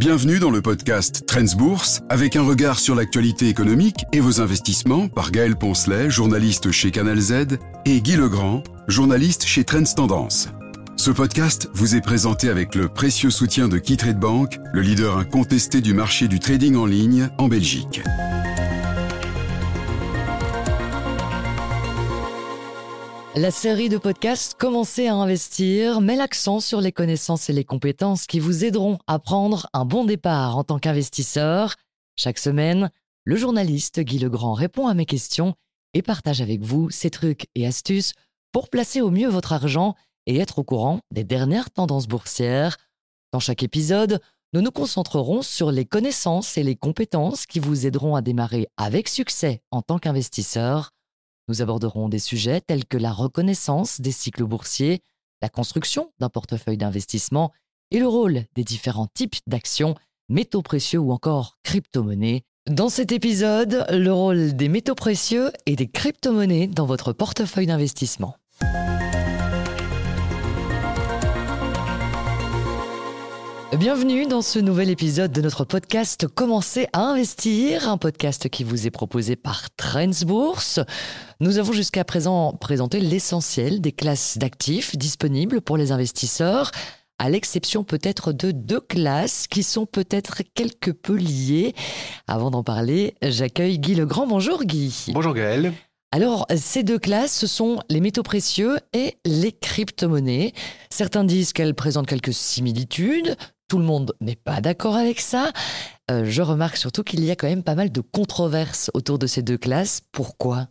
Bienvenue dans le podcast Trends Bourse avec un regard sur l'actualité économique et vos investissements par Gaël Poncelet, journaliste chez Canal Z, et Guy Legrand, journaliste chez Trends Tendance. Ce podcast vous est présenté avec le précieux soutien de KeyTrade Bank, le leader incontesté du marché du trading en ligne en Belgique. La série de podcasts Commencez à investir met l'accent sur les connaissances et les compétences qui vous aideront à prendre un bon départ en tant qu'investisseur. Chaque semaine, le journaliste Guy Legrand répond à mes questions et partage avec vous ses trucs et astuces pour placer au mieux votre argent et être au courant des dernières tendances boursières. Dans chaque épisode, nous nous concentrerons sur les connaissances et les compétences qui vous aideront à démarrer avec succès en tant qu'investisseur. Nous aborderons des sujets tels que la reconnaissance des cycles boursiers, la construction d'un portefeuille d'investissement et le rôle des différents types d'actions, métaux précieux ou encore crypto-monnaies. Dans cet épisode, le rôle des métaux précieux et des crypto-monnaies dans votre portefeuille d'investissement. Bienvenue dans ce nouvel épisode de notre podcast Commencez à investir, un podcast qui vous est proposé par Trends Bourse. Nous avons jusqu'à présent présenté l'essentiel des classes d'actifs disponibles pour les investisseurs, à l'exception peut-être de deux classes qui sont peut-être quelque peu liées. Avant d'en parler, j'accueille Guy Legrand. Bonjour Guy. Bonjour Gaël. Alors, ces deux classes, ce sont les métaux précieux et les crypto-monnaies. Certains disent qu'elles présentent quelques similitudes, tout le monde n'est pas d'accord avec ça. Euh, je remarque surtout qu'il y a quand même pas mal de controverses autour de ces deux classes. Pourquoi?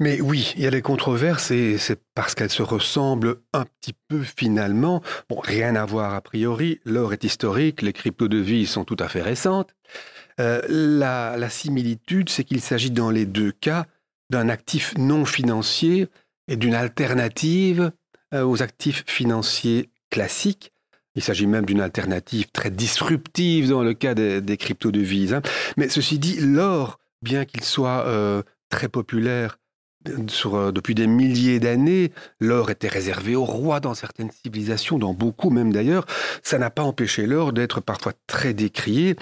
Mais oui, il y a des controverses et c'est parce qu'elles se ressemblent un petit peu finalement. Bon, rien à voir a priori. L'or est historique, les crypto-devises sont tout à fait récentes. Euh, la, similitude, c'est qu'il s'agit dans les deux cas d'un actif non financier et d'une alternative euh, aux actifs financiers classiques il s'agit même d'une alternative très disruptive dans le cas des, crypto-devises. Hein. Mais ceci dit, l'or, bien qu'il soit euh, très populaire euh, depuis des milliers d'années, l'or était réservé aux rois dans certaines civilisations, dans beaucoup même d'ailleurs. Ça n'a pas empêché l'or d'être parfois très décrié.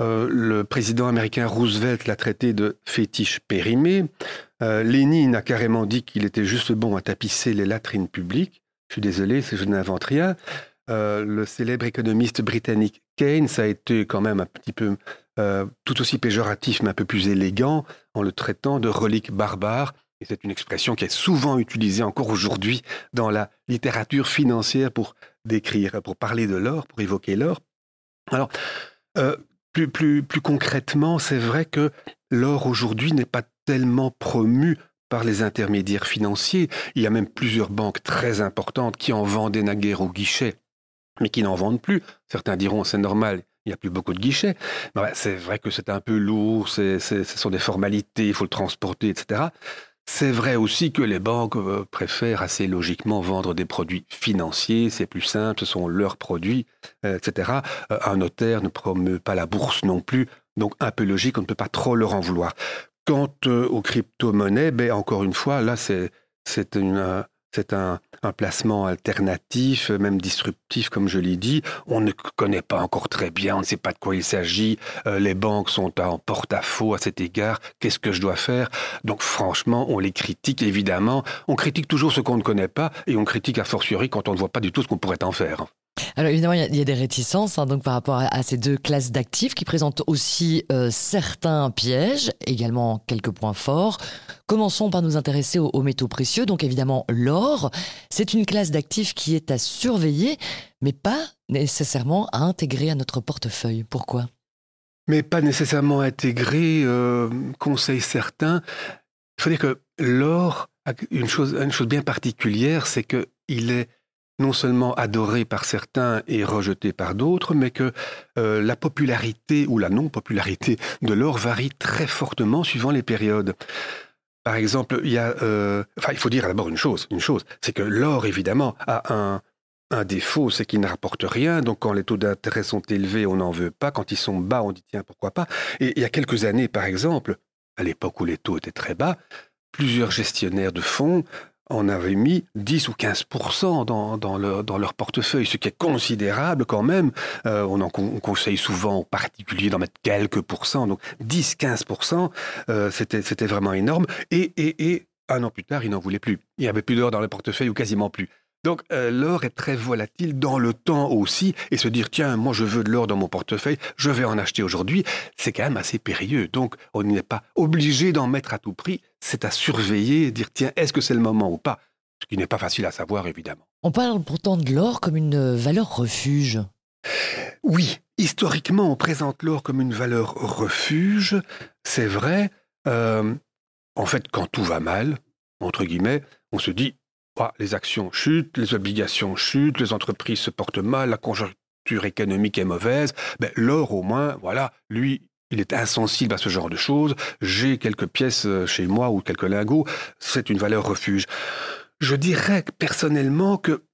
Euh, le président américain Roosevelt l'a traité de fétiche périmé. Lénine a carrément dit qu'il était juste bon à tapisser les latrines publiques. Je suis désolé, je n'invente rien. Euh, le célèbre économiste britannique Keynes a été quand même un petit peu euh, tout aussi péjoratif, mais un peu plus élégant, en le traitant de relique barbare. Et c'est une expression qui est souvent utilisée encore aujourd'hui dans la littérature financière pour décrire, pour parler de l'or, pour évoquer l'or. Alors, euh, plus, plus, plus concrètement, c'est vrai que l'or aujourd'hui n'est pas tellement promu par les intermédiaires financiers. Il y a même plusieurs banques très importantes qui en vendaient naguère au guichet mais qui n'en vendent plus. Certains diront c'est normal, il n'y a plus beaucoup de guichets. c'est vrai que c'est un peu lourd, ce sont des formalités, il faut le transporter, etc. C'est vrai aussi que les banques euh, préfèrent assez logiquement vendre des produits financiers, c'est plus simple, ce sont leurs produits, euh, etc. Euh, un notaire ne promeut pas la bourse non plus, donc un peu logique, on ne peut pas trop leur en vouloir. Quant aux crypto-monnaies, ben, encore une fois, là, c'est une, c'est un, placement alternatif, même disruptif, comme je l'ai dit. On ne connaît pas encore très bien, on ne sait pas de quoi il s'agit. Euh, les banques sont en porte-à-faux à cet égard. Qu'est-ce que je dois faire? Donc franchement, on les critique évidemment. On critique toujours ce qu'on ne connaît pas et on critique a fortiori quand on ne voit pas du tout ce qu'on pourrait en faire. Alors évidemment, il y, a des réticences hein, donc par rapport à, ces deux classes d'actifs qui présentent aussi euh, certains pièges, également quelques points forts. Commençons par nous intéresser aux, métaux précieux. Donc évidemment, l'or, c'est une classe d'actifs qui est à surveiller, mais pas nécessairement à intégrer à notre portefeuille. Pourquoi? Mais pas nécessairement intégré, euh, conseil certain. Il faut dire que l'or a une chose, une chose bien particulière, c'est qu'il est non seulement adoré par certains et rejeté par d'autres, mais que euh, la popularité ou la non-popularité de l'or varie très fortement suivant les périodes. Par exemple, il euh, faut dire d'abord une chose, une chose, c'est que l'or évidemment a un, un défaut, c'est qu'il ne rapporte rien. Donc, quand les taux d'intérêt sont élevés, on n'en veut pas. Quand ils sont bas, on dit tiens, pourquoi pas. Et il y a quelques années, par exemple, à l'époque où les taux étaient très bas, plusieurs gestionnaires de fonds en avaient mis 10 ou 15 dans, dans, leur, portefeuille, ce qui est considérable quand même. Euh, on, conseille souvent aux particuliers d'en mettre quelques pourcents, donc 10-15% euh, c'était vraiment énorme. Et, et, et un an plus tard, ils n'en voulaient plus. Il n'y avait plus d'or dans le portefeuille ou quasiment plus. Donc euh, l'or est très volatile dans le temps aussi, et se dire tiens, moi je veux de l'or dans mon portefeuille, je vais en acheter aujourd'hui, c'est quand même assez périlleux. Donc on n'est pas obligé d'en mettre à tout prix, c'est à surveiller, dire tiens, est-ce que c'est le moment ou pas? Ce qui n'est pas facile à savoir évidemment. On parle pourtant de l'or comme une valeur refuge. Oui, historiquement on présente l'or comme une valeur refuge, c'est vrai. Euh, en fait, quand tout va mal, entre guillemets, on se dit les actions chutent, les obligations chutent, les entreprises se portent mal, la conjoncture économique est mauvaise. Ben, l'or, au moins, voilà, lui, il est insensible à ce genre de choses. J'ai quelques pièces euh, chez moi ou quelques lingots. C'est une valeur refuge. Je dirais personnellement que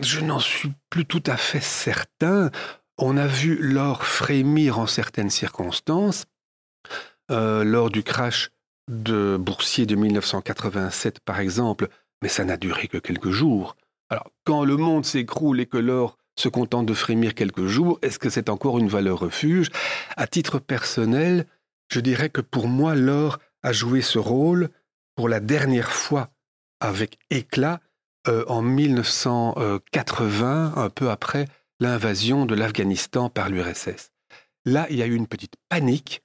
je n'en suis plus tout à fait certain. On a vu l'or frémir en certaines circonstances. Euh, lors du crash de boursier de 1987, par exemple, mais ça n'a duré que quelques jours. Alors, quand le monde s'écroule et que l'or se contente de frémir quelques jours, est-ce que c'est encore une valeur refuge? À titre personnel, je dirais que pour moi, l'or a joué ce rôle pour la dernière fois avec éclat euh, en 1980, un peu après l'invasion de l'Afghanistan par l'URSS. Là, il y a eu une petite panique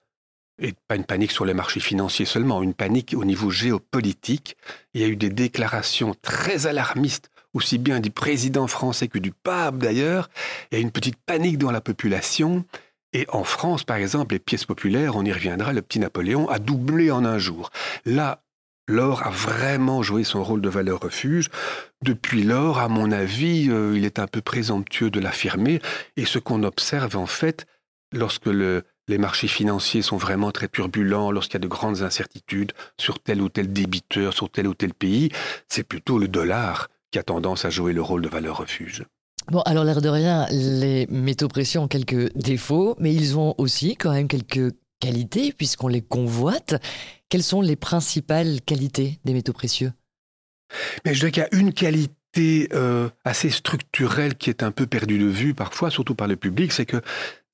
et pas une panique sur les marchés financiers seulement, une panique au niveau géopolitique. Il y a eu des déclarations très alarmistes, aussi bien du président français que du pape d'ailleurs. Il y a une petite panique dans la population. Et en France, par exemple, les pièces populaires, on y reviendra, le petit Napoléon a doublé en un jour. Là, l'or a vraiment joué son rôle de valeur refuge. Depuis lors, à mon avis, euh, il est un peu présomptueux de l'affirmer. Et ce qu'on observe en fait, lorsque le, les marchés financiers sont vraiment très turbulents lorsqu'il y a de grandes incertitudes sur tel ou tel débiteur, sur tel ou tel pays. C'est plutôt le dollar qui a tendance à jouer le rôle de valeur refuge. Bon, alors l'air de rien, les métaux précieux ont quelques défauts, mais ils ont aussi quand même quelques qualités puisqu'on les convoite. Quelles sont les principales qualités des métaux précieux? Mais Je dirais qu'il y a une qualité euh, assez structurelle qui est un peu perdue de vue parfois, surtout par le public, c'est que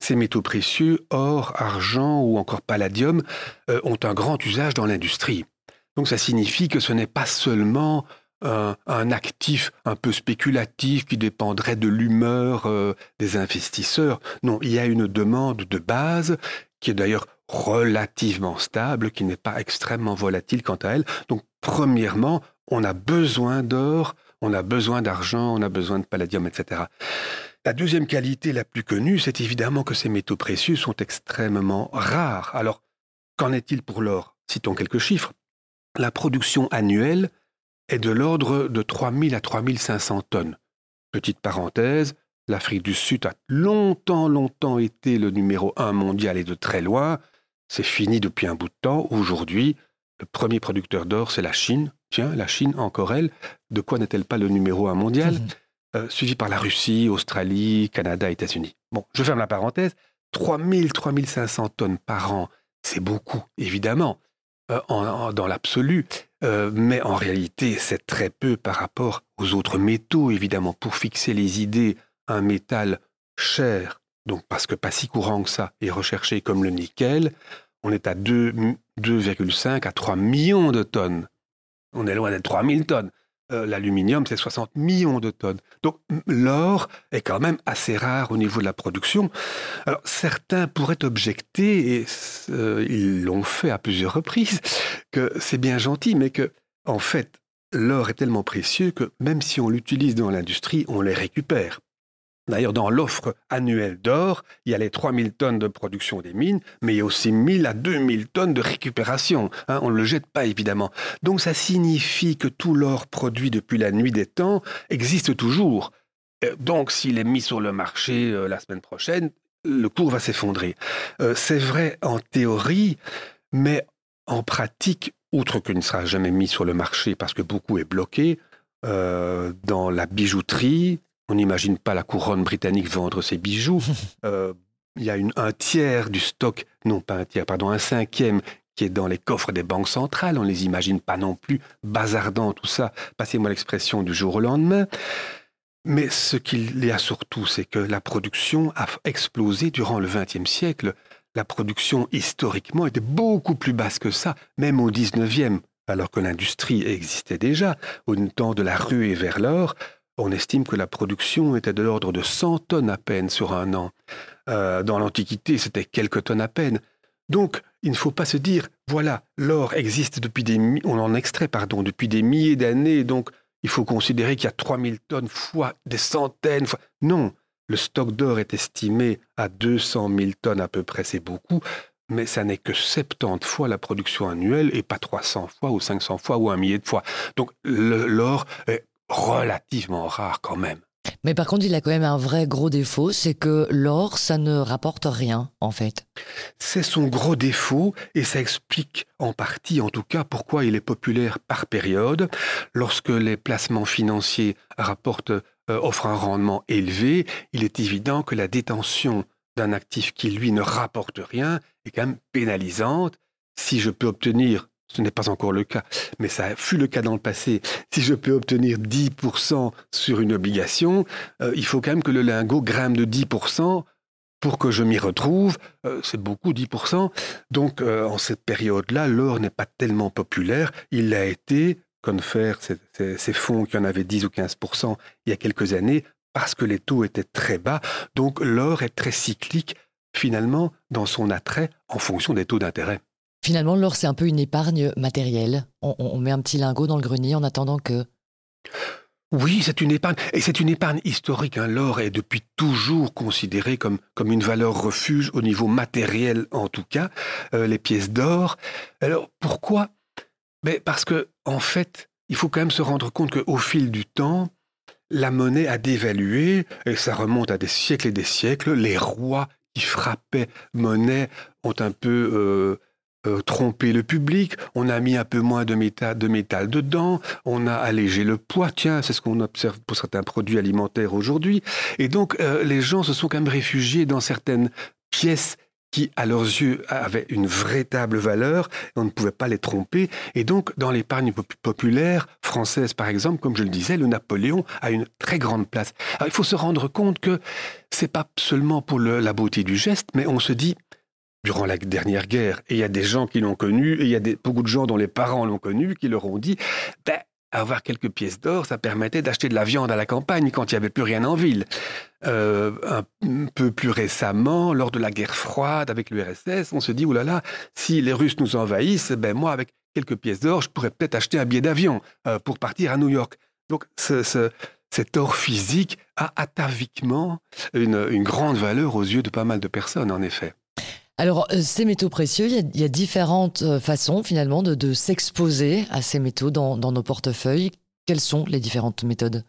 ces métaux précieux, or, argent ou encore palladium, euh, ont un grand usage dans l'industrie. Donc ça signifie que ce n'est pas seulement un, actif un peu spéculatif qui dépendrait de l'humeur euh, des investisseurs. Non, il y a une demande de base qui est d'ailleurs relativement stable, qui n'est pas extrêmement volatile quant à elle. Donc premièrement, on a besoin d'or, on a besoin d'argent, on a besoin de palladium, etc. La deuxième qualité la plus connue, c'est évidemment que ces métaux précieux sont extrêmement rares. Alors, qu'en est-il pour l'or? Citons quelques chiffres. La production annuelle est de l'ordre de 3000 à 3500 tonnes. Petite parenthèse, l'Afrique du Sud a longtemps, longtemps été le numéro un mondial et de très loin. C'est fini depuis un bout de temps. Aujourd'hui, le premier producteur d'or, c'est la Chine. Tiens, la Chine, encore elle, de quoi n'est-elle pas le numéro un mondial? Euh, suivi par la Russie, Australie, Canada, États-Unis. Bon, je ferme la parenthèse. 3000, 3500 tonnes par an, c'est beaucoup, évidemment, euh, dans l'absolu, euh, mais en réalité, c'est très peu par rapport aux autres métaux, évidemment. Pour fixer les idées, un métal cher, donc parce que pas si courant que ça, est recherché comme le nickel, on est à 2,5 à 3 millions de tonnes. On est loin d'être 3000 tonnes. Euh, l'aluminium, c'est 60 millions de tonnes. Donc l'or est quand même assez rare au niveau de la production. Alors certains pourraient objecter, et euh, ils l'ont fait à plusieurs reprises, que c'est bien gentil, mais que, en fait, l'or est tellement précieux que même si on l'utilise dans l'industrie, on les récupère. D'ailleurs, dans l'offre annuelle d'or, il y a les 3000 tonnes de production des mines, mais il y a aussi 1000 à 2000 tonnes de récupération. Hein, on ne le jette pas, évidemment. Donc ça signifie que tout l'or produit depuis la nuit des temps existe toujours. Euh, donc s'il est mis sur le marché euh, la semaine prochaine, le cours va s'effondrer. Euh, c'est vrai en théorie, mais en pratique, outre qu'il ne sera jamais mis sur le marché parce que beaucoup est bloqué, dans la bijouterie, on n'imagine pas la couronne britannique vendre ses bijoux. Euh, il y a un tiers du stock, non pas un tiers, pardon, un cinquième qui est dans les coffres des banques centrales. On ne les imagine pas non plus bazardant tout ça, passez-moi l'expression, du jour au lendemain. Mais ce qu'il y a surtout, c'est que la production a explosé durant le XXe siècle. La production, historiquement, était beaucoup plus basse que ça, même au XIXe, alors que l'industrie existait déjà. Au temps de la ruée vers l'or, on estime que la production était de l'ordre de 100 tonnes à peine sur un an. Euh, dans l'Antiquité, c'était quelques tonnes à peine. Donc, il ne faut pas se dire, voilà, l'or existe depuis des, on en extrait, pardon, depuis des milliers d'années, donc il faut considérer qu'il y a 3000 tonnes fois des centaines. Non, le stock d'or est estimé à 200 000 tonnes à peu près, c'est beaucoup, mais ça n'est que 70 fois la production annuelle et pas 300 fois ou 500 fois ou un millier de fois. Donc l'or est relativement rare quand même. Mais par contre, il a quand même un vrai gros défaut, c'est que l'or, ça ne rapporte rien, en fait. C'est son gros défaut, et ça explique en partie, en tout cas, pourquoi il est populaire par période. Lorsque les placements financiers rapportent, euh, offrent un rendement élevé, il est évident que la détention d'un actif qui, lui, ne rapporte rien est quand même pénalisante. Si je peux obtenir ce n'est pas encore le cas, mais ça fut le cas dans le passé. Si je peux obtenir 10% sur une obligation, euh, il faut quand même que le lingot grimpe de 10% pour que je m'y retrouve. Euh, c'est beaucoup, 10%. Donc, euh, en cette période-là, l'or n'est pas tellement populaire. Il l'a été, comme faire ces, ces fonds qui en avaient 10 ou 15% il y a quelques années, parce que les taux étaient très bas. Donc, l'or est très cyclique, finalement, dans son attrait en fonction des taux d'intérêt. Finalement, l'or, c'est un peu une épargne matérielle. On, met un petit lingot dans le grenier en attendant que... Oui, c'est une épargne. Et c'est une épargne historique. Hein. L'or est depuis toujours considéré comme, comme une valeur refuge au niveau matériel, en tout cas. Euh, les pièces d'or. Alors, pourquoi? Mais Parce que, en fait, il faut quand même se rendre compte qu'au fil du temps, la monnaie a dévalué, et ça remonte à des siècles et des siècles. Les rois qui frappaient monnaie ont un peu... Euh, euh, tromper le public, on a mis un peu moins de métal, de métal dedans, on a allégé le poids, tiens, c'est ce qu'on observe pour certains produits alimentaires aujourd'hui. Et donc, euh, les gens se sont quand même réfugiés dans certaines pièces qui, à leurs yeux, avaient une véritable valeur, on ne pouvait pas les tromper. Et donc, dans l'épargne populaire française, par exemple, comme je le disais, le Napoléon a une très grande place. Alors, il faut se rendre compte que c'est pas seulement pour la beauté du geste, mais on se dit, durant la dernière guerre. Et il y a des gens qui l'ont connu, et il y a beaucoup de gens dont les parents l'ont connu, qui leur ont dit, ben, avoir quelques pièces d'or, ça permettait d'acheter de la viande à la campagne quand il n'y avait plus rien en ville. Euh, un peu plus récemment, lors de la guerre froide avec l'URSS, on se dit, oulala, là là, si les Russes nous envahissent, ben moi, avec quelques pièces d'or, je pourrais peut-être acheter un billet d'avion euh, pour partir à New York. Donc, cet or physique a ataviquement une grande valeur aux yeux de pas mal de personnes, en effet. Alors, euh, ces métaux précieux, il y a, différentes euh, façons finalement de, s'exposer à ces métaux dans, nos portefeuilles. Quelles sont les différentes méthodes?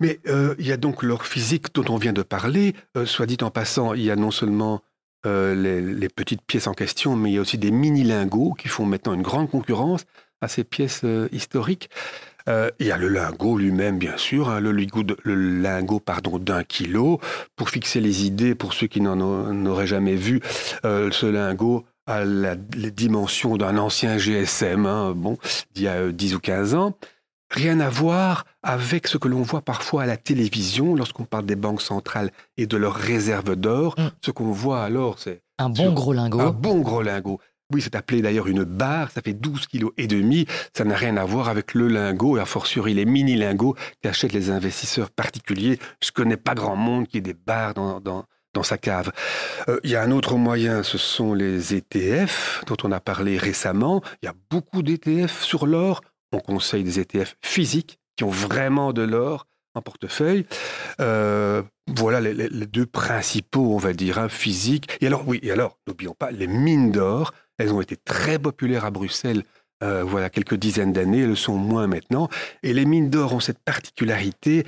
Mais euh, il y a donc l'or physique dont on vient de parler. soit dit en passant, il y a non seulement les, petites pièces en question, mais il y a aussi des mini-lingots qui font maintenant une grande concurrence à ces pièces historiques. Euh, il y a le lingot lui-même, bien sûr, hein, le, lingot, le lingot pardon d'un kilo. Pour fixer les idées, pour ceux qui n'en auraient jamais vu, euh, ce lingot a la, les dimensions d'un ancien GSM, hein, bon, d'il y a 10 euh, ou 15 ans. Rien à voir avec ce que l'on voit parfois à la télévision lorsqu'on parle des banques centrales et de leurs réserves d'or. Mm. Ce qu'on voit alors, c'est... Un bon gros lingot. Un bon gros lingot. Oui, c'est appelé d'ailleurs une barre, ça fait 12 kg et demi. Ça n'a rien à voir avec le lingot et a fortiori les mini-lingots qu'achètent les investisseurs particuliers. Je connais pas grand monde qui ait des barres dans, dans, sa cave. Euh, il y a un autre moyen, ce sont les ETF dont on a parlé récemment. Il y a beaucoup d'ETF sur l'or. On conseille des ETF physiques qui ont vraiment de l'or en portefeuille. Euh, voilà les, deux principaux, on va dire, hein, physiques. Et alors, oui, et alors, n'oublions pas les mines d'or. Elles ont été très populaires à Bruxelles euh, voilà quelques dizaines d'années, elles le sont moins maintenant. Et les mines d'or ont cette particularité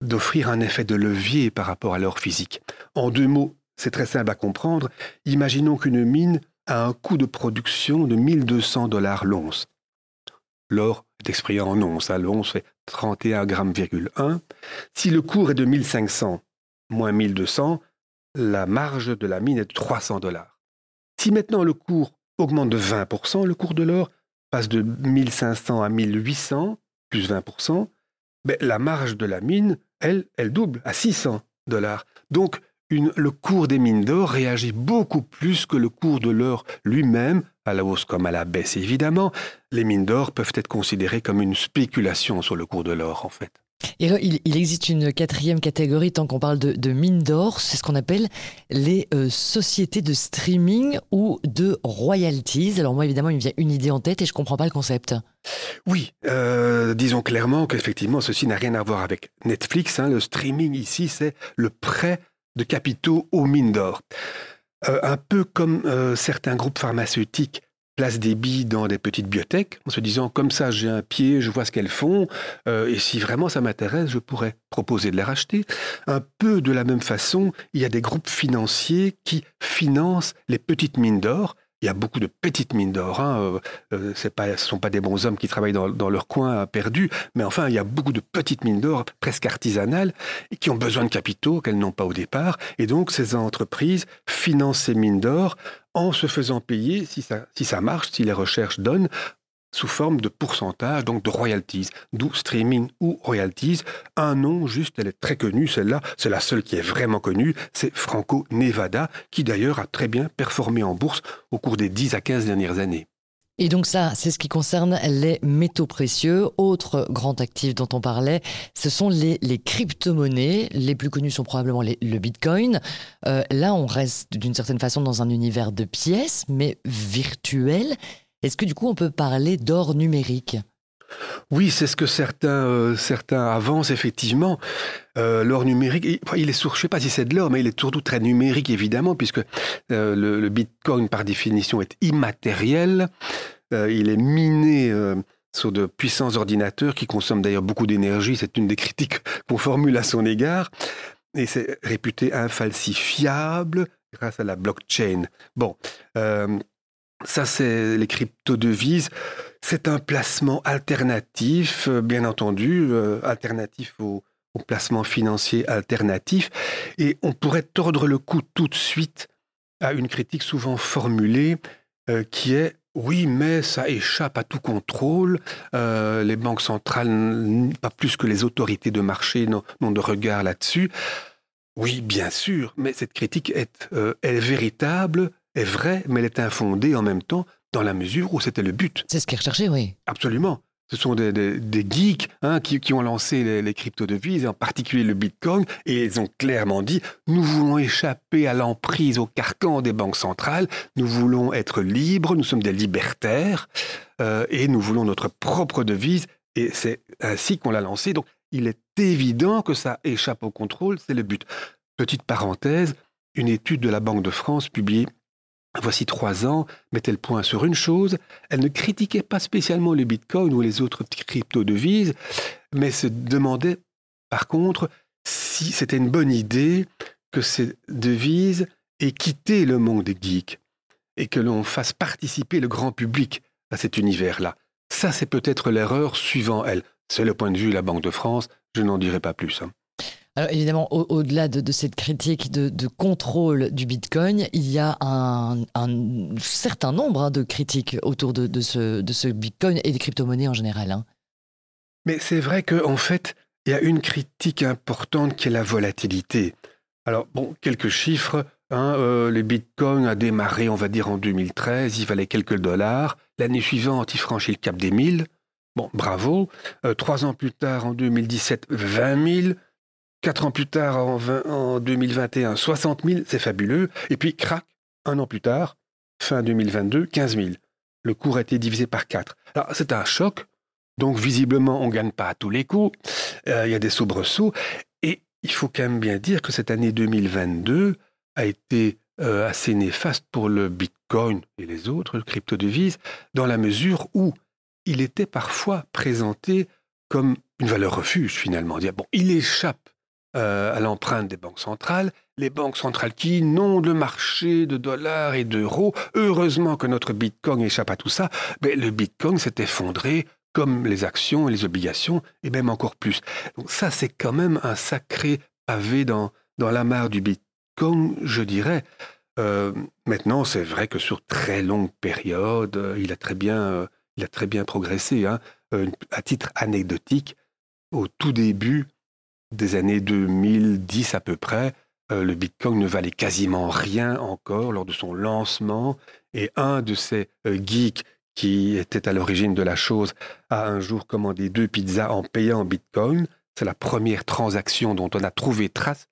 d'offrir un effet de levier par rapport à l'or physique. En deux mots, c'est très simple à comprendre. Imaginons qu'une mine a un coût de production de 1200 dollars l'once. L'or est exprimé en once. Hein. L'once fait 31 grammes,1. Si le cours est de 1500 moins 1200, la marge de la mine est de 300 dollars. Si maintenant le cours augmente de 20%, le cours de l'or passe de 1500 à 1800, plus 20%, ben, la marge de la mine, elle, elle double à 600 dollars. Donc, le cours des mines d'or réagit beaucoup plus que le cours de l'or lui-même, à la hausse comme à la baisse évidemment. Les mines d'or peuvent être considérées comme une spéculation sur le cours de l'or en fait. Il, existe une quatrième catégorie tant qu'on parle de, mines d'or, c'est ce qu'on appelle les euh, sociétés de streaming ou de royalties. Alors moi évidemment il me vient une idée en tête et je ne comprends pas le concept. Oui, euh, disons clairement qu'effectivement ceci n'a rien à voir avec Netflix. Hein. Le streaming ici c'est le prêt de capitaux aux mines d'or. Euh, un peu comme certains groupes pharmaceutiques placent des billes dans des petites bibliothèques en se disant comme ça j'ai un pied, je vois ce qu'elles font euh, et si vraiment ça m'intéresse, je pourrais proposer de les racheter. Un peu de la même façon, il y a des groupes financiers qui financent les petites mines d'or il y a beaucoup de petites mines d'or. Hein. Euh, euh, ce ne sont pas des bons hommes qui travaillent dans, leur coin perdu, mais enfin, il y a beaucoup de petites mines d'or presque artisanales qui ont besoin de capitaux qu'elles n'ont pas au départ. Et donc, ces entreprises financent ces mines d'or en se faisant payer, si ça marche, si les recherches donnent, sous forme de pourcentage, donc de royalties, d'où streaming ou royalties. Un nom juste, elle est très connue, celle-là, c'est la seule qui est vraiment connue, c'est Franco Nevada, qui d'ailleurs a très bien performé en bourse au cours des 10 à 15 dernières années. Et donc ça, c'est ce qui concerne les métaux précieux. Autre grand actif dont on parlait, ce sont les, crypto-monnaies. Les plus connus sont probablement le Bitcoin. Euh, là, on reste d'une certaine façon dans un univers de pièces, mais virtuel. Est-ce que du coup on peut parler d'or numérique? Oui, c'est ce que certains, euh, certains avancent effectivement. Euh, l'or numérique, il est je ne sais pas si c'est de l'or, mais il est surtout très numérique évidemment, puisque euh, le, Bitcoin par définition est immatériel. il est miné sur de puissants ordinateurs qui consomment d'ailleurs beaucoup d'énergie. C'est une des critiques qu'on formule à son égard. Et c'est réputé infalsifiable grâce à la blockchain. Bon, ça, c'est les crypto-devises. C'est un placement alternatif, euh, bien entendu, euh, alternatif au, placement financier alternatif. Et on pourrait tordre le cou tout de suite à une critique souvent formulée euh, qui est oui, mais ça échappe à tout contrôle. les banques centrales, pas plus que les autorités de marché, n'ont de regard là-dessus. Oui, bien sûr, mais cette critique est, est véritable est vraie, mais elle est infondée en même temps dans la mesure où c'était le but. C'est ce qui est recherché, oui. Absolument. Ce sont des, des, geeks hein, qui, qui, ont lancé les, les crypto-devises, en particulier le Bitcoin, et ils ont clairement dit nous voulons échapper à l'emprise, au carcan des banques centrales, nous voulons être libres, nous sommes des libertaires, euh, et nous voulons notre propre devise, et c'est ainsi qu'on l'a lancé. Donc il est évident que ça échappe au contrôle, c'est le but. Petite parenthèse, une étude de la Banque de France publiée voici trois ans, mettait le point sur une chose, elle ne critiquait pas spécialement le Bitcoin ou les autres crypto-devises, mais se demandait par contre si c'était une bonne idée que ces devises aient quitté le monde des geeks et que l'on fasse participer le grand public à cet univers-là. Ça, c'est peut-être l'erreur suivant elle. C'est le point de vue de la Banque de France, je n'en dirai pas plus. Hein. Alors évidemment, au-delà de, cette critique de, contrôle du Bitcoin, il y a un, certain nombre hein, de critiques autour de, ce, Bitcoin et des crypto-monnaies en général. Hein. Mais c'est vrai qu'en en fait, il y a une critique importante qui est la volatilité. Alors, bon, quelques chiffres. Hein, euh, le Bitcoin a démarré, on va dire, en 2013, il valait quelques dollars. L'année suivante, il franchit le cap des 1000. Bon, bravo. Euh, trois ans plus tard, en 2017, 20 000. Quatre ans plus tard, en, 2021, 60 000, c'est fabuleux. Et puis, crac, un an plus tard, fin 2022, 15 000. Le cours a été divisé par quatre. Alors, c'est un choc. Donc, visiblement, on ne gagne pas à tous les coups. Euh, il y a des soubresauts. Et il faut quand même bien dire que cette année 2022 a été euh, assez néfaste pour le Bitcoin et les autres crypto-devises, dans la mesure où il était parfois présenté comme une valeur refuge, finalement. Bon, il échappe euh, à l'empreinte des banques centrales, les banques centrales qui inondent le marché de dollars et d'euros. Heureusement que notre Bitcoin échappe à tout ça, mais le Bitcoin s'est effondré comme les actions et les obligations, et même encore plus. Donc ça, c'est quand même un sacré pavé dans, dans la mare du Bitcoin, je dirais. maintenant, c'est vrai que sur très longue période, il a très bien, il a très bien progressé. Hein. à titre anecdotique, au tout début des années 2010 à peu près, le Bitcoin ne valait quasiment rien encore lors de son lancement. Et un de ces geeks qui était à l'origine de la chose, a un jour commandé deux pizzas en payant Bitcoin. C'est la première transaction dont on a trouvé trace.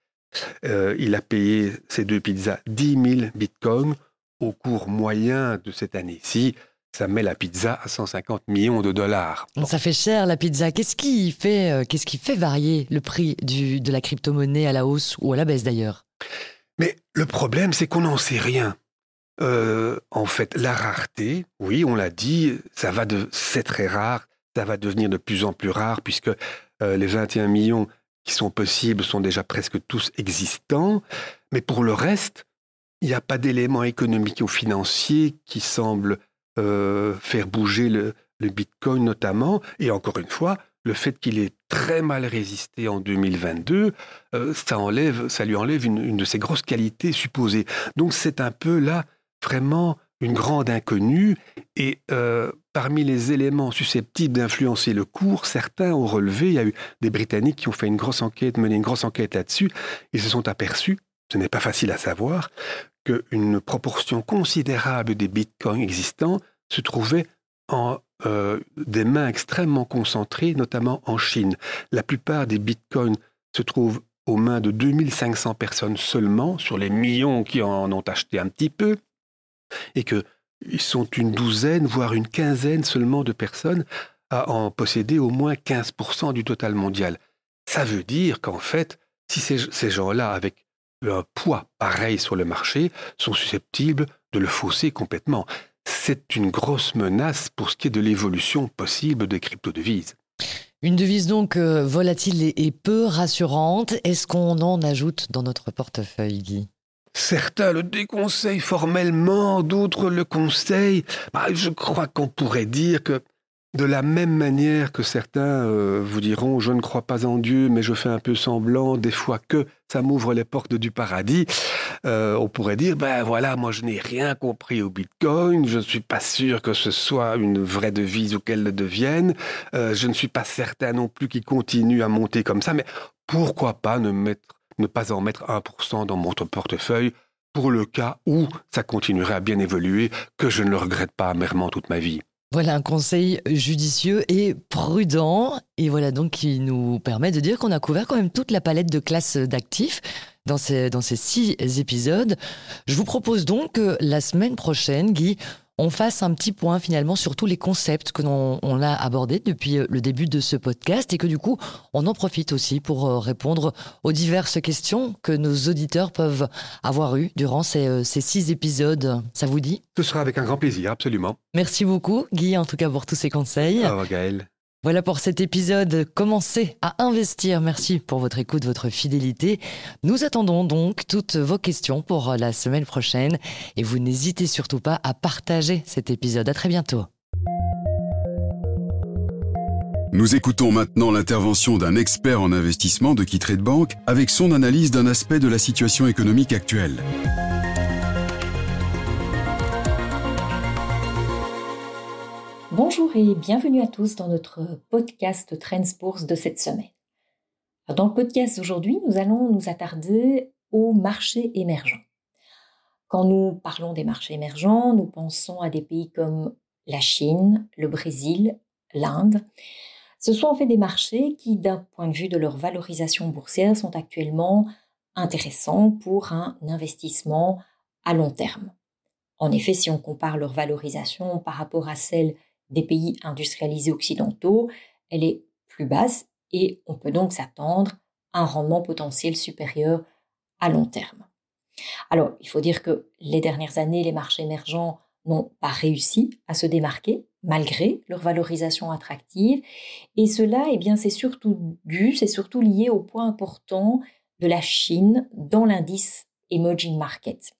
Euh, il a payé ces deux pizzas 10 000 Bitcoins au cours moyen de cette année-ci. Ça met la pizza à 150 millions de dollars. Ça fait cher la pizza. Qu'est-ce qui fait, euh, qu'est-ce qui fait varier le prix du, de la crypto-monnaie à la hausse ou à la baisse d'ailleurs? Mais le problème, c'est qu'on n'en sait rien. Euh, en fait, la rareté, oui, on l'a dit, ça va de, c'est très rare, ça va devenir de plus en plus rare puisque euh, les 21 millions qui sont possibles sont déjà presque tous existants. Mais pour le reste, il n'y a pas d'éléments économiques ou financiers qui semblent euh, faire bouger le, Bitcoin notamment. Et encore une fois, le fait qu'il ait très mal résisté en 2022, ça, enlève, ça lui enlève une, une, de ses grosses qualités supposées. Donc c'est un peu là vraiment une grande inconnue. Et euh, parmi les éléments susceptibles d'influencer le cours, certains ont relevé, il y a eu des Britanniques qui ont fait une grosse enquête, mené une grosse enquête là-dessus, ils se sont aperçus, ce n'est pas facile à savoir, qu'une proportion considérable des bitcoins existants se trouvait en euh, des mains extrêmement concentrées, notamment en Chine. La plupart des bitcoins se trouvent aux mains de 2500 personnes seulement, sur les millions qui en ont acheté un petit peu et qu'ils sont une douzaine, voire une quinzaine seulement de personnes à en posséder au moins 15% du total mondial. Ça veut dire qu'en fait, si ces, gens-là, avec un poids pareil sur le marché, sont susceptibles de le fausser complètement. C'est une grosse menace pour ce qui est de l'évolution possible des crypto-devises. Une devise donc euh, volatile et peu rassurante. Est-ce qu'on en ajoute dans notre portefeuille, Guy? Certains le déconseillent formellement, d'autres le conseillent. Bah, je crois qu'on pourrait dire que de la même manière que certains euh, vous diront je ne crois pas en Dieu, mais je fais un peu semblant des fois que ça m'ouvre les portes du paradis, euh, on pourrait dire ben voilà, moi je n'ai rien compris au Bitcoin, je ne suis pas sûr que ce soit une vraie devise ou qu'elle le devienne, euh, je ne suis pas certain non plus qu'il continue à monter comme ça, mais pourquoi pas ne pas en mettre 1% dans mon portefeuille pour le cas où ça continuerait à bien évoluer, que je ne le regrette pas amèrement toute ma vie. Voilà un conseil judicieux et prudent. Et voilà donc qui nous permet de dire qu'on a couvert quand même toute la palette de classes d'actifs dans ces, dans ces six épisodes. Je vous propose donc que la semaine prochaine, Guy, on fasse un petit point finalement sur tous les concepts que l'on on a abordés depuis euh, le début de ce podcast et que du coup on en profite aussi pour euh, répondre aux diverses questions que nos auditeurs peuvent avoir eues durant ces, euh, ces six épisodes. Ça vous dit? Ce sera avec un grand plaisir, absolument. Merci beaucoup Guy en tout cas pour tous ces conseils. Au revoir Gaël. Voilà pour cet épisode. Commencez à investir. Merci pour votre écoute, votre fidélité. Nous attendons donc toutes vos questions pour la semaine prochaine et vous n'hésitez surtout pas à partager cet épisode. À très bientôt. Nous écoutons maintenant l'intervention d'un expert en investissement de de Bank avec son analyse d'un aspect de la situation économique actuelle. Bonjour et bienvenue à tous dans notre podcast Trends Bourse de cette semaine. Dans le podcast d'aujourd'hui, nous allons nous attarder aux marchés émergents. Quand nous parlons des marchés émergents, nous pensons à des pays comme la Chine, le Brésil, l'Inde. Ce sont en fait des marchés qui, d'un point de vue de leur valorisation boursière, sont actuellement intéressants pour un investissement à long terme. En effet, si on compare leur valorisation par rapport à celle des pays industrialisés occidentaux, elle est plus basse et on peut donc s'attendre à un rendement potentiel supérieur à long terme. Alors, il faut dire que les dernières années, les marchés émergents n'ont pas réussi à se démarquer malgré leur valorisation attractive. Et cela, eh bien, c'est surtout dû, c'est surtout lié au point important de la Chine dans l'indice Emerging Market.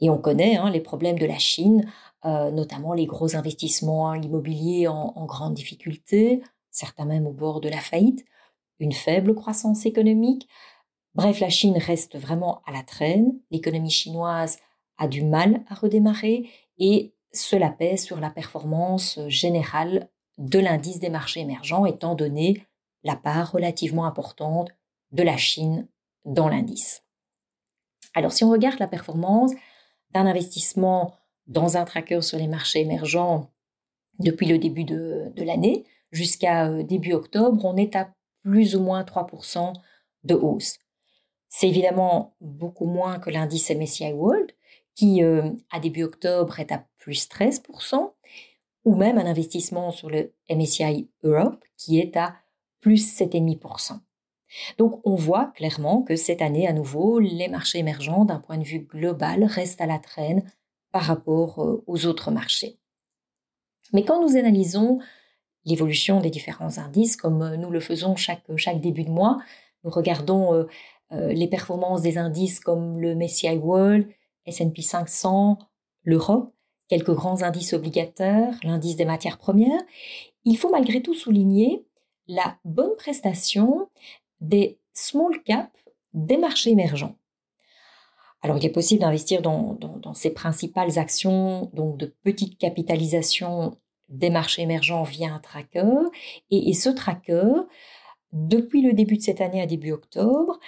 Et on connaît hein, les problèmes de la Chine euh, notamment les gros investissements immobiliers en, en grande difficulté, certains même au bord de la faillite, une faible croissance économique. Bref, la Chine reste vraiment à la traîne. L'économie chinoise a du mal à redémarrer et cela pèse sur la performance générale de l'indice des marchés émergents étant donné la part relativement importante de la Chine dans l'indice. Alors si on regarde la performance d'un investissement dans un tracker sur les marchés émergents depuis le début de, l'année jusqu'à euh, début octobre, on est à plus ou moins 3% de hausse. C'est évidemment beaucoup moins que l'indice MSCI World, qui euh, à début octobre est à plus 13%, ou même un investissement sur le MSCI Europe, qui est à plus 7,5%. Donc on voit clairement que cette année, à nouveau, les marchés émergents, d'un point de vue global, restent à la traîne par rapport euh, aux autres marchés. Mais quand nous analysons l'évolution des différents indices, comme euh, nous le faisons chaque, début de mois, nous regardons euh, les performances des indices comme le MSCI World, S&P 500, l'Europe, quelques grands indices obligataires, l'indice des matières premières, il faut malgré tout souligner la bonne prestation des small caps des marchés émergents. Alors, il est possible d'investir dans, ces principales actions, donc de petite capitalisation des marchés émergents via un tracker. Et, ce tracker, depuis le début de cette année à début octobre,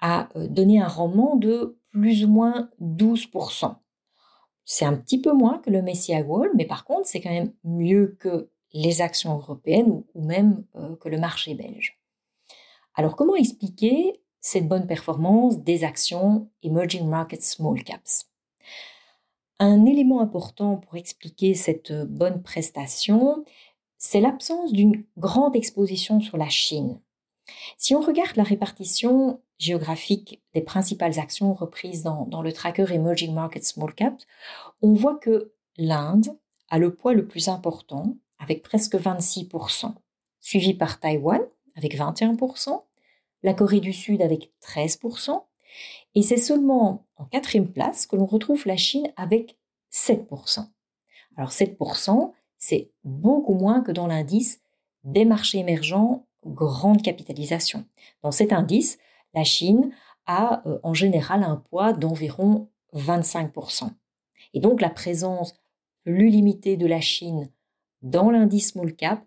a euh, donné un rendement de plus ou moins 12%. C'est un petit peu moins que le Messi Wall, mais par contre, c'est quand même mieux que les actions européennes ou, même euh, que le marché belge. Alors comment expliquer cette bonne performance des actions Emerging Markets Small Caps Un élément important pour expliquer cette bonne prestation, c'est l'absence d'une grande exposition sur la Chine. Si on regarde la répartition géographique des principales actions reprises dans, dans, le tracker Emerging Markets Small Caps, on voit que l'Inde a le poids le plus important avec presque 26%, suivi par Taïwan avec 21%, la Corée du Sud avec 13%, et c'est seulement en quatrième place que l'on retrouve la Chine avec 7%. Alors 7%, c'est beaucoup moins que dans l'indice des marchés émergents grande capitalisation. Dans cet indice, la Chine a euh, en général un poids d'environ 25%. Et donc la présence plus limitée de la Chine dans l'indice small cap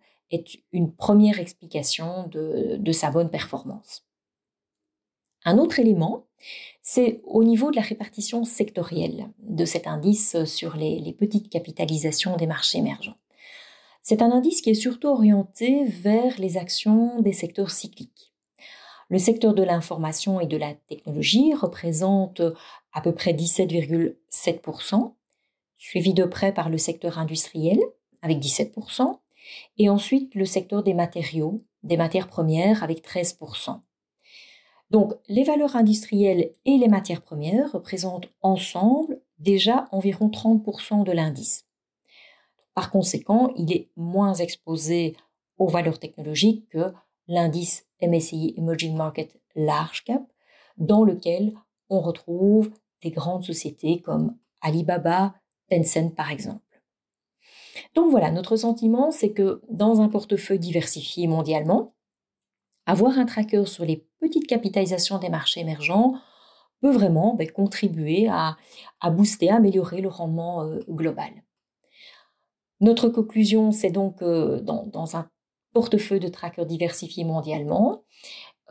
une première explication de, sa bonne performance. Un autre élément, c'est au niveau de la répartition sectorielle de cet indice sur les, petites capitalisations des marchés émergents. C'est un indice qui est surtout orienté vers les actions des secteurs cycliques. Le secteur de l'information et de la technologie représente à peu près 17,7%, suivi de près par le secteur industriel avec 17%, et ensuite le secteur des matériaux, des matières premières avec 13%. Donc les valeurs industrielles et les matières premières représentent ensemble déjà environ 30% de l'indice. Par conséquent, il est moins exposé aux valeurs technologiques que l'indice MSCI Emerging Market Large Cap, dans lequel on retrouve des grandes sociétés comme Alibaba, Tencent par exemple. Donc voilà, notre sentiment, c'est que dans un portefeuille diversifié mondialement, avoir un tracker sur les petites capitalisations des marchés émergents peut vraiment ben, contribuer à, booster, à améliorer le rendement euh, global. Notre conclusion, c'est donc que dans, un portefeuille de trackers diversifié mondialement,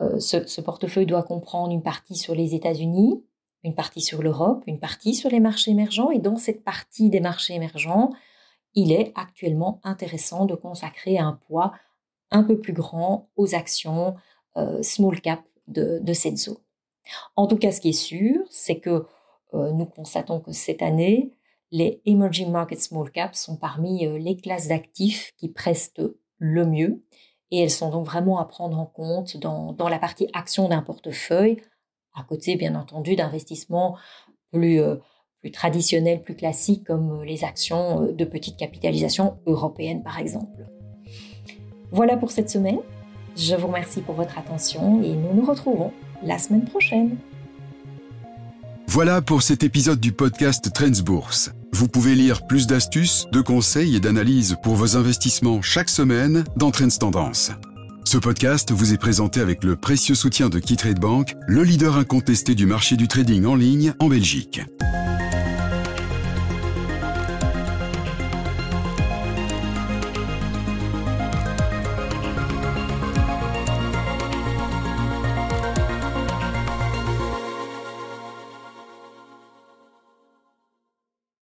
euh, ce portefeuille doit comprendre une partie sur les États-Unis, une partie sur l'Europe, une partie sur les marchés émergents. Et dans cette partie des marchés émergents, il est actuellement intéressant de consacrer un poids un peu plus grand aux actions euh, small cap de, cette zone. En tout cas, ce qui est sûr, c'est que euh, nous constatons que cette année, les emerging market small caps sont parmi euh, les classes d'actifs qui prestent le mieux et elles sont donc vraiment à prendre en compte dans, dans la partie action d'un portefeuille, à côté bien entendu d'investissements plus plus traditionnels, plus classiques, comme euh, les actions euh, de petite capitalisation européenne par exemple. Voilà pour cette semaine. Je vous remercie pour votre attention et nous nous retrouvons la semaine prochaine. Voilà pour cet épisode du podcast Trends Bourse. Vous pouvez lire plus d'astuces, de conseils et d'analyses pour vos investissements chaque semaine dans Trends Tendance. Ce podcast vous est présenté avec le précieux soutien de KeyTrade Bank, le leader incontesté du marché du trading en ligne en Belgique.